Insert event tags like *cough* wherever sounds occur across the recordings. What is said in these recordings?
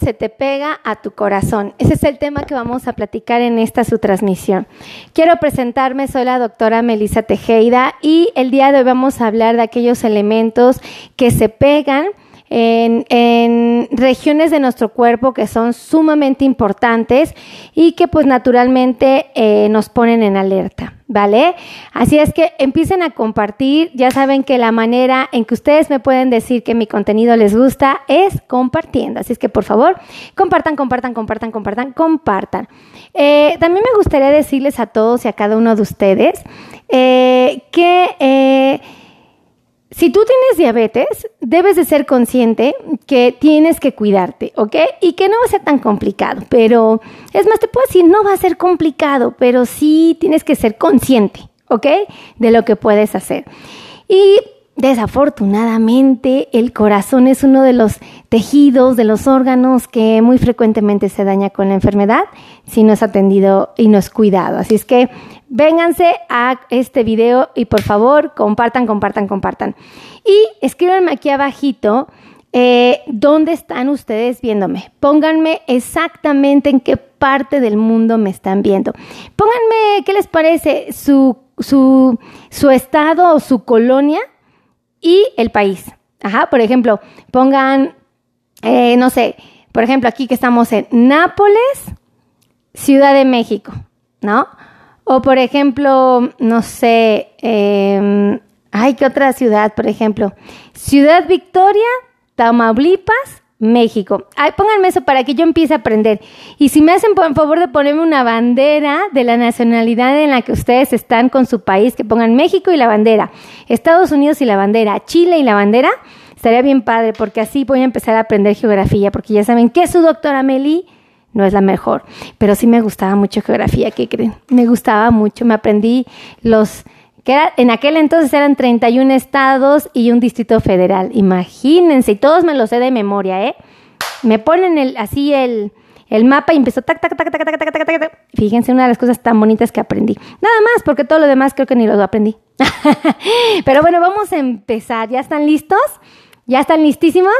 se te pega a tu corazón? Ese es el tema que vamos a platicar en esta su transmisión. Quiero presentarme, soy la doctora Melissa Tejeda y el día de hoy vamos a hablar de aquellos elementos que se pegan en, regiones de nuestro cuerpo que son sumamente importantes y que pues naturalmente eh, nos ponen en alerta, ¿vale? Así es que empiecen a compartir, ya saben que la manera en que ustedes me pueden decir que mi contenido les gusta es compartiendo, así es que por favor compartan, compartan, compartan, compartan, compartan. Eh, también me gustaría decirles a todos y a cada uno de ustedes eh, que si tú tienes diabetes, debes de ser consciente que tienes que cuidarte, ¿ok? Y que no va a ser tan complicado, pero es más, te puedo decir, no va a ser complicado, pero sí tienes que ser consciente, ¿ok? De lo que puedes hacer. Y Desafortunadamente, el corazón es uno de los tejidos, de los órganos que muy frecuentemente se daña con la enfermedad si no es atendido y no es cuidado. Así es que vénganse a este video y por favor compartan, compartan, compartan. Y escríbanme aquí abajito eh, dónde están ustedes viéndome. Pónganme exactamente en qué parte del mundo me están viendo. Pónganme qué les parece su, su, su estado o su colonia y el país. Ajá, por ejemplo, pongan, eh, no sé, por ejemplo, aquí que estamos en Nápoles, Ciudad de México, ¿no? O por ejemplo, no sé, eh, ay, ¿qué otra ciudad? Por ejemplo, Ciudad Victoria, Tamaulipas, México. Ay, pónganme eso para que yo empiece a aprender. Y si me hacen por favor de ponerme una bandera de la nacionalidad en la que ustedes están con su país, que pongan México y la bandera, Estados Unidos y la bandera, Chile y la bandera, estaría bien padre, porque así voy a empezar a aprender geografía, porque ya saben que su doctora Meli no es la mejor, pero sí me gustaba mucho geografía, ¿qué creen? Me gustaba mucho, me aprendí los que en aquel entonces eran 31 estados y un distrito federal. Imagínense, y todos me lo sé de memoria, ¿eh? Me ponen el, así el, el mapa y empezó tac, tac, tac, tac, tac, tac, tac, tac. Fíjense, una de las cosas tan bonitas que aprendí. Nada más, porque todo lo demás creo que ni lo aprendí. *laughs* Pero bueno, vamos a empezar. ¿Ya están listos? ¿Ya están listísimos?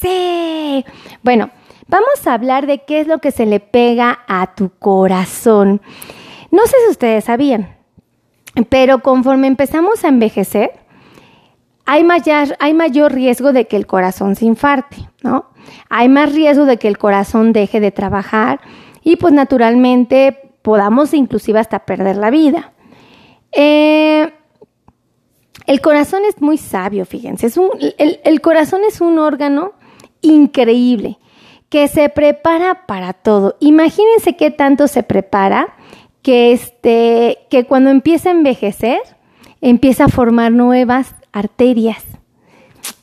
Sí. Bueno, vamos a hablar de qué es lo que se le pega a tu corazón. No sé si ustedes sabían, pero conforme empezamos a envejecer, hay mayor, hay mayor riesgo de que el corazón se infarte, ¿no? Hay más riesgo de que el corazón deje de trabajar y pues naturalmente podamos inclusive hasta perder la vida. Eh, el corazón es muy sabio, fíjense. Un, el corazón es un órgano increíble que se prepara para todo. Imagínense qué tanto se prepara que, este, que cuando empieza a envejecer, empieza a formar nuevas arterias.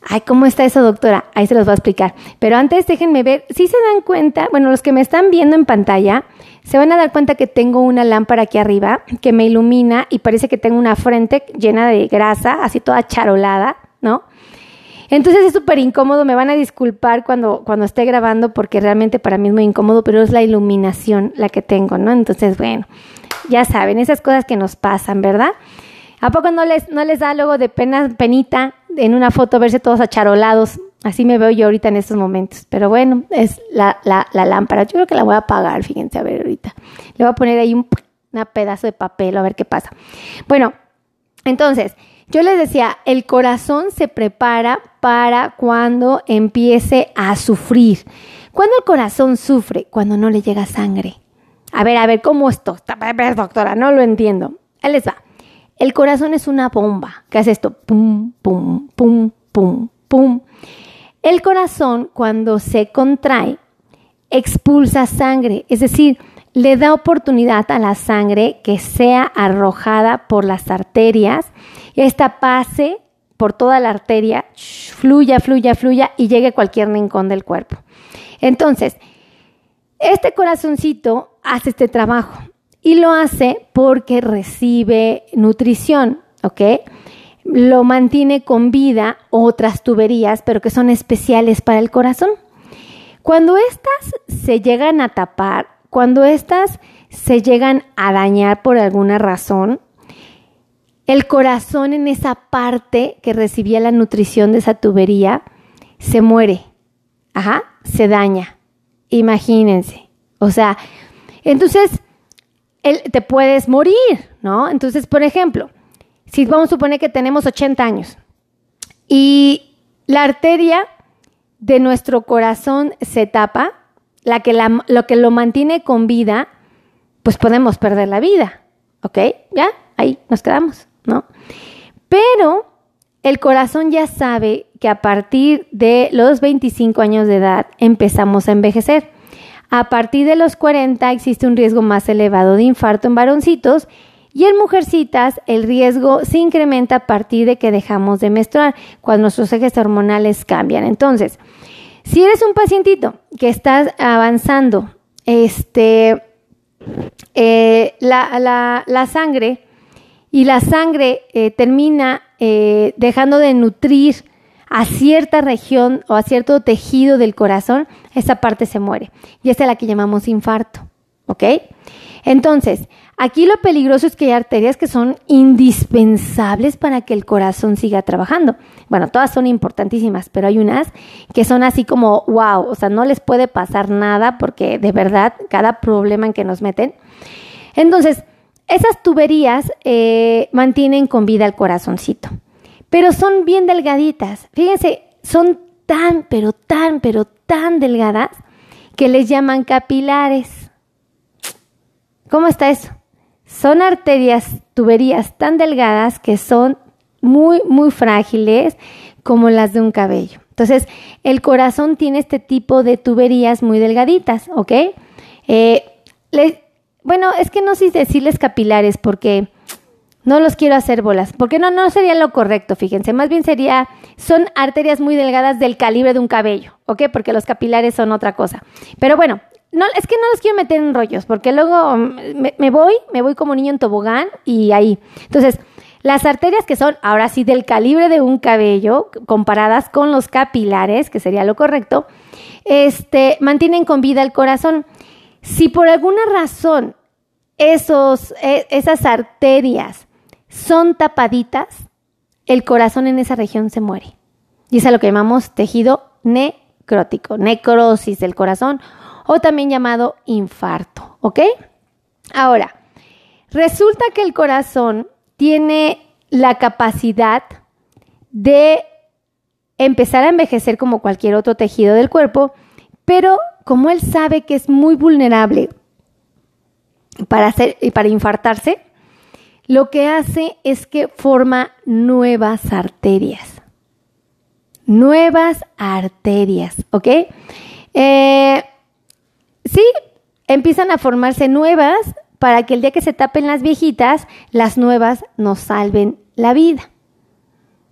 Ay, ¿cómo está eso, doctora? Ahí se los voy a explicar. Pero antes déjenme ver, si se dan cuenta, bueno, los que me están viendo en pantalla, se van a dar cuenta que tengo una lámpara aquí arriba que me ilumina y parece que tengo una frente llena de grasa, así toda charolada, ¿no? Entonces es súper incómodo, me van a disculpar cuando, cuando esté grabando porque realmente para mí es muy incómodo, pero es la iluminación la que tengo, ¿no? Entonces, bueno, ya saben, esas cosas que nos pasan, ¿verdad? ¿A poco no les, no les da luego de pena, penita en una foto verse todos acharolados? Así me veo yo ahorita en estos momentos. Pero bueno, es la, la, la lámpara. Yo creo que la voy a apagar, fíjense, a ver ahorita. Le voy a poner ahí un pedazo de papel a ver qué pasa. Bueno, entonces, yo les decía, el corazón se prepara para cuando empiece a sufrir. ¿Cuándo el corazón sufre? Cuando no le llega sangre. A ver, a ver, ¿cómo esto? A ver, doctora, no lo entiendo. Ahí les va. El corazón es una bomba ¿Qué hace esto, pum, pum, pum, pum, pum. El corazón, cuando se contrae, expulsa sangre, es decir, le da oportunidad a la sangre que sea arrojada por las arterias esta pase por toda la arteria, fluya, fluya, fluya y llegue a cualquier rincón del cuerpo. Entonces, este corazoncito hace este trabajo y lo hace porque recibe nutrición, ¿ok? Lo mantiene con vida otras tuberías, pero que son especiales para el corazón. Cuando estas se llegan a tapar, cuando estas se llegan a dañar por alguna razón, el corazón en esa parte que recibía la nutrición de esa tubería se muere, ajá, se daña, Imagínense. O sea, entonces te puedes morir, ¿no? Entonces, por ejemplo, si vamos a suponer que tenemos 80 años y la arteria de nuestro corazón se tapa, la que lo que lo mantiene con vida, pues podemos perder la vida, ¿ok? Ya, ahí nos quedamos, ¿no? Pero el corazón ya sabe que a partir de los 25 años de edad empezamos a envejecer. A partir de los 40 existe un riesgo más elevado de infarto en varoncitos y en mujercitas el riesgo se incrementa a partir de que dejamos de menstruar, cuando nuestros ejes hormonales cambian. Entonces, si eres un pacientito que estás avanzando, este, eh, la, sangre y la sangre eh, termina eh, dejando de nutrir a cierta región o a cierto tejido del corazón, esa parte se muere. Y esa es la que llamamos infarto. ¿Ok? Entonces, aquí lo peligroso es que hay arterias que son indispensables para que el corazón siga trabajando. Bueno, todas son importantísimas, pero hay unas que son así como, wow, o sea, no les puede pasar nada porque de verdad cada problema en que nos meten. Entonces, esas tuberías eh, mantienen con vida el corazoncito, pero son bien delgaditas. Fíjense, son tan, pero tan, pero tan delgadas que les llaman capilares. ¿Cómo está eso? Son arterias, tuberías tan delgadas que son muy, muy frágiles como las de un cabello. Entonces, el corazón tiene este tipo de tuberías muy delgaditas, ¿ok? Eh, bueno, es que no sé decirles capilares porque no los quiero hacer bolas, porque no, no sería lo correcto, fíjense, más bien sería, son arterias muy delgadas del calibre de un cabello, ¿ok? Porque los capilares son otra cosa. Pero bueno, no, es que no los quiero meter en rollos, porque luego mm, me, voy, me voy como niño en tobogán y ahí. Entonces, las arterias que son ahora sí del calibre de un cabello, comparadas con los capilares, que sería lo correcto, este, mantienen con vida el corazón. Si por alguna razón esos, e, esas arterias son tapaditas, el corazón en esa región se muere. Y es a lo que llamamos tejido necrótico, necrosis del corazón o también llamado infarto, ¿ok? Ahora, resulta que el corazón tiene la capacidad de empezar a envejecer como cualquier otro tejido del cuerpo, pero como él sabe que es muy vulnerable para, hacer, para infartarse, lo que hace es que forma nuevas arterias. Nuevas arterias, ¿ok? Eh, sí, empiezan a formarse nuevas para que el día que se tapen las viejitas, las nuevas nos salven la vida.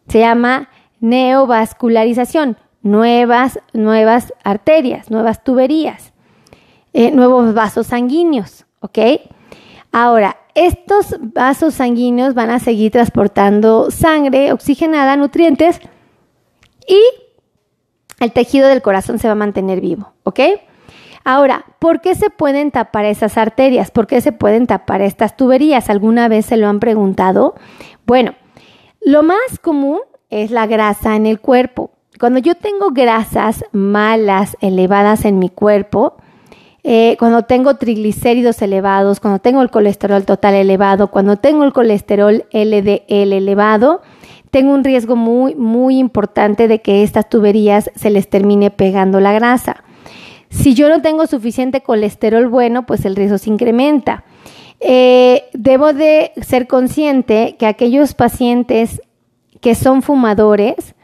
Se llama neovascularización, nuevas, nuevas arterias, nuevas tuberías, eh, nuevos vasos sanguíneos, ¿ok? Ahora, estos vasos sanguíneos van a seguir transportando sangre oxigenada, nutrientes, y el tejido del corazón se va a mantener vivo, ¿ok? Ahora, ¿por qué se pueden tapar esas arterias? ¿Por qué se pueden tapar estas tuberías? ¿Alguna vez se lo han preguntado? Bueno, lo más común es la grasa en el cuerpo. Cuando yo tengo grasas malas, elevadas en mi cuerpo, eh, cuando tengo triglicéridos elevados, cuando tengo el colesterol total elevado, cuando tengo el colesterol LDL elevado, tengo un riesgo muy, muy importante de que estas tuberías se les termine pegando la grasa. Si yo no tengo suficiente colesterol bueno, pues el riesgo se incrementa. Eh, debo de ser consciente que aquellos pacientes que son fumadores,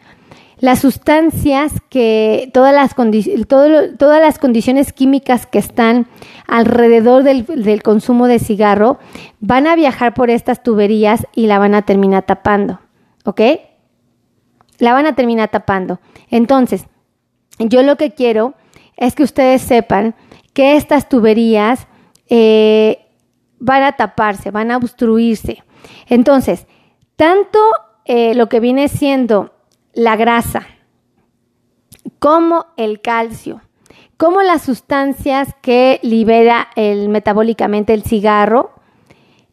las sustancias que todas las, todas las condiciones químicas que están alrededor del, del, consumo de cigarro van a viajar por estas tuberías y la van a terminar tapando, ¿ok? La van a terminar tapando. Entonces, yo lo que quiero es que ustedes sepan que estas tuberías eh, van a taparse, van a obstruirse. Entonces, tanto eh, lo que viene siendo la grasa, como el calcio, como las sustancias que libera el, metabólicamente el cigarro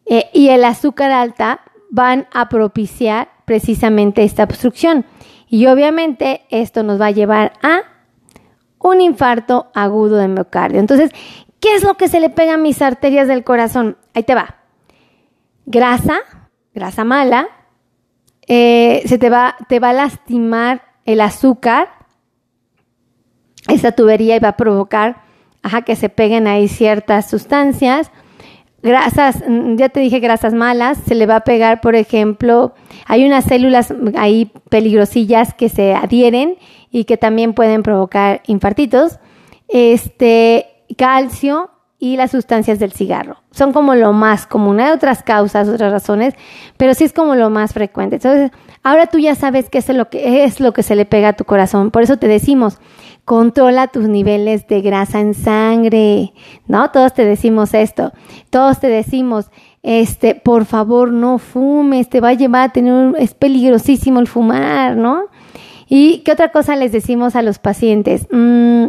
eh, y el azúcar alta van a propiciar precisamente esta obstrucción. Y obviamente esto nos va a llevar a un infarto agudo de miocardio. Entonces, ¿qué es lo que se le pega a mis arterias del corazón? Ahí te va. Grasa, grasa mala, eh, se te va, te va a lastimar el azúcar, esa tubería y va a provocar ajá, que se peguen ahí ciertas sustancias. Grasas, mm, ya te dije grasas malas, se le va a pegar, por ejemplo, hay unas células ahí peligrosillas que se adhieren y que también pueden provocar infartitos. Este, calcio, y las sustancias del cigarro. Son como lo más común. Hay otras causas, otras razones, pero sí es como lo más frecuente. Entonces, ahora tú ya sabes qué es lo que es lo que se le pega a tu corazón. Por eso te decimos, controla tus niveles de grasa en sangre. ¿No? Todos te decimos esto. Todos te decimos, este, por favor, no fumes, te va a llevar a tener es peligrosísimo el fumar, ¿no? ¿Y qué otra cosa les decimos a los pacientes? Mm,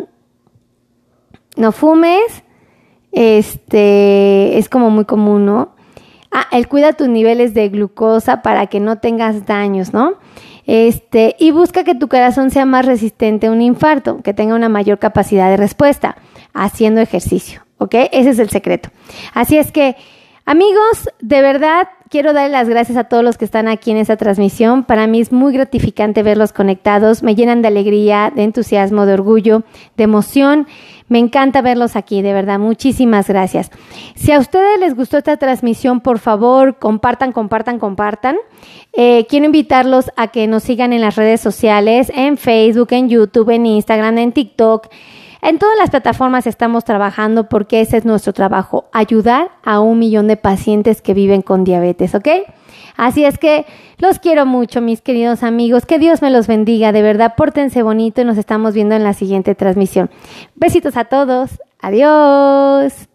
no fumes, este, es como muy común, ¿no? Ah, el cuida tus niveles de glucosa para que no tengas daños, ¿no? Este, y busca que tu corazón sea más resistente a un infarto, que tenga una mayor capacidad de respuesta, haciendo ejercicio, ¿ok? Ese es el secreto. Así es que, amigos, de verdad quiero dar las gracias a todos los que están aquí en esta transmisión. Para mí es muy gratificante verlos conectados, me llenan de alegría, de entusiasmo, de orgullo, de emoción. Me encanta verlos aquí, de verdad. Muchísimas gracias. Si a ustedes les gustó esta transmisión, por favor, compartan, compartan, compartan. Eh, quiero invitarlos a que nos sigan en las redes sociales, en Facebook, en YouTube, en Instagram, en TikTok. En todas las plataformas estamos trabajando porque ese es nuestro trabajo, ayudar a un millón de pacientes que viven con diabetes, ¿ok? Así es que los quiero mucho, mis queridos amigos. Que Dios me los bendiga. De verdad, pórtense bonito y nos estamos viendo en la siguiente transmisión. Besitos a todos. Adiós.